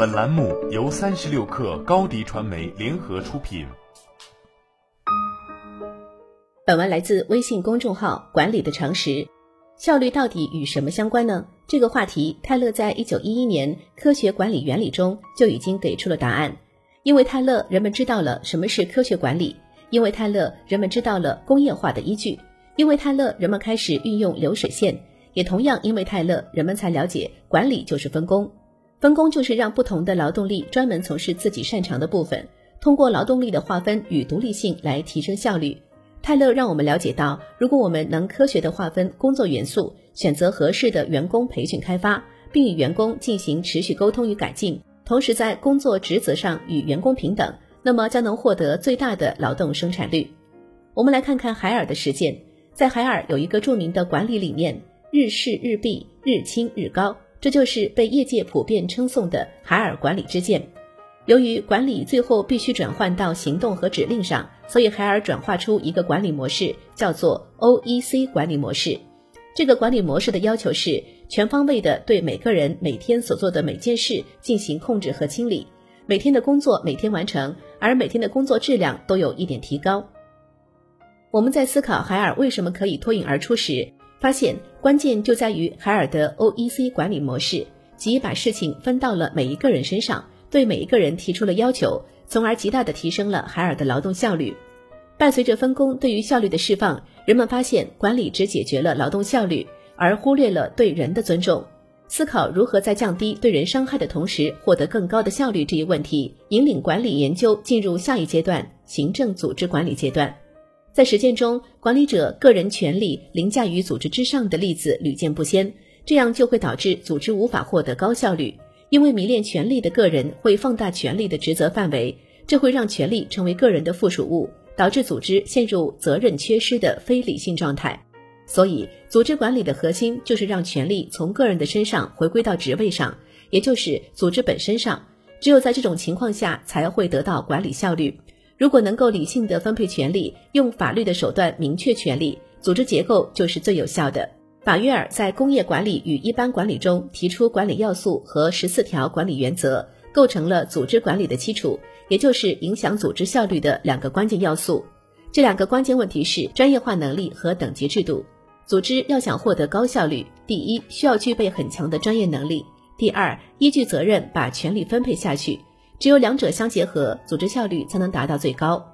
本栏目由三十六氪高低传媒联合出品。本文来自微信公众号“管理的常识”。效率到底与什么相关呢？这个话题，泰勒在一九一一年《科学管理原理》中就已经给出了答案。因为泰勒，人们知道了什么是科学管理；因为泰勒，人们知道了工业化的依据；因为泰勒，人们开始运用流水线；也同样因为泰勒，人们才了解管理就是分工。分工就是让不同的劳动力专门从事自己擅长的部分，通过劳动力的划分与独立性来提升效率。泰勒让我们了解到，如果我们能科学的划分工作元素，选择合适的员工培训开发，并与员工进行持续沟通与改进，同时在工作职责上与员工平等，那么将能获得最大的劳动生产率。我们来看看海尔的实践，在海尔有一个著名的管理理念：日事日毕，日清日高。这就是被业界普遍称颂的海尔管理之剑。由于管理最后必须转换到行动和指令上，所以海尔转化出一个管理模式，叫做 OEC 管理模式。这个管理模式的要求是全方位的对每个人每天所做的每件事进行控制和清理，每天的工作每天完成，而每天的工作质量都有一点提高。我们在思考海尔为什么可以脱颖而出时。发现关键就在于海尔的 OEC 管理模式，即把事情分到了每一个人身上，对每一个人提出了要求，从而极大的提升了海尔的劳动效率。伴随着分工对于效率的释放，人们发现管理只解决了劳动效率，而忽略了对人的尊重。思考如何在降低对人伤害的同时获得更高的效率这一问题，引领管理研究进入下一阶段——行政组织管理阶段。在实践中，管理者个人权力凌驾于组织之上的例子屡见不鲜，这样就会导致组织无法获得高效率。因为迷恋权力的个人会放大权力的职责范围，这会让权力成为个人的附属物，导致组织陷入责任缺失的非理性状态。所以，组织管理的核心就是让权力从个人的身上回归到职位上，也就是组织本身上。只有在这种情况下，才会得到管理效率。如果能够理性的分配权力，用法律的手段明确权力，组织结构就是最有效的。法约尔在工业管理与一般管理中提出管理要素和十四条管理原则，构成了组织管理的基础，也就是影响组织效率的两个关键要素。这两个关键问题是专业化能力和等级制度。组织要想获得高效率，第一需要具备很强的专业能力，第二依据责任把权力分配下去。只有两者相结合，组织效率才能达到最高。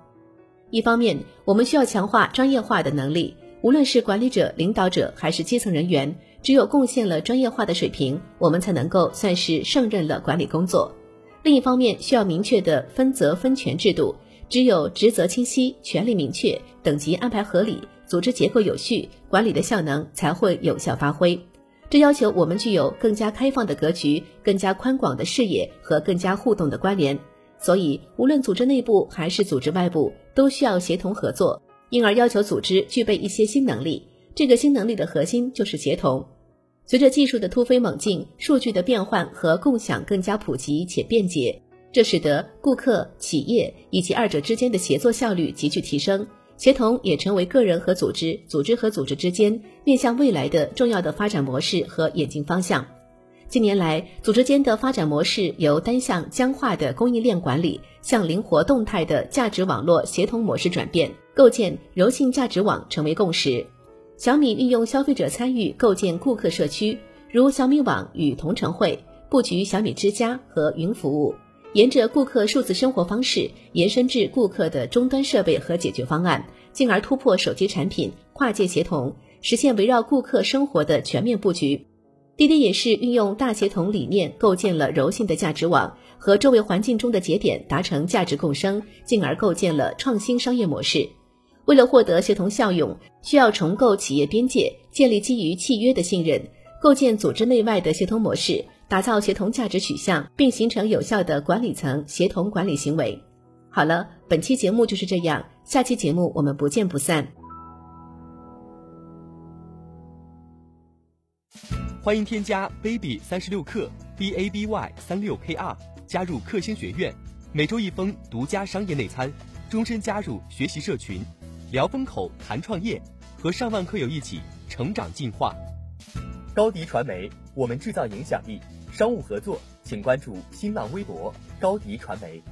一方面，我们需要强化专业化的能力，无论是管理者、领导者还是基层人员，只有贡献了专业化的水平，我们才能够算是胜任了管理工作。另一方面，需要明确的分责分权制度，只有职责清晰、权力明确、等级安排合理、组织结构有序，管理的效能才会有效发挥。这要求我们具有更加开放的格局、更加宽广的视野和更加互动的关联。所以，无论组织内部还是组织外部，都需要协同合作，因而要求组织具备一些新能力。这个新能力的核心就是协同。随着技术的突飞猛进，数据的变换和共享更加普及且便捷，这使得顾客、企业以及二者之间的协作效率急剧提升。协同也成为个人和组织、组织和组织之间面向未来的重要的发展模式和演进方向。近年来，组织间的发展模式由单向僵化的供应链管理向灵活动态的价值网络协同模式转变，构建柔性价值网成为共识。小米运用消费者参与构建顾客社区，如小米网与同城会布局小米之家和云服务。沿着顾客数字生活方式延伸至顾客的终端设备和解决方案，进而突破手机产品跨界协同，实现围绕顾客生活的全面布局。滴滴也是运用大协同理念，构建了柔性的价值网，和周围环境中的节点达成价值共生，进而构建了创新商业模式。为了获得协同效用，需要重构企业边界，建立基于契约的信任，构建组织内外的协同模式。打造协同价值取向，并形成有效的管理层协同管理行为。好了，本期节目就是这样，下期节目我们不见不散。欢迎添加 baby 三十六克 b a b y 三六 k r 加入克星学院，每周一封独家商业内参，终身加入学习社群，聊风口谈创业，和上万课友一起成长进化。高迪传媒，我们制造影响力。商务合作请关注新浪微博高迪传媒。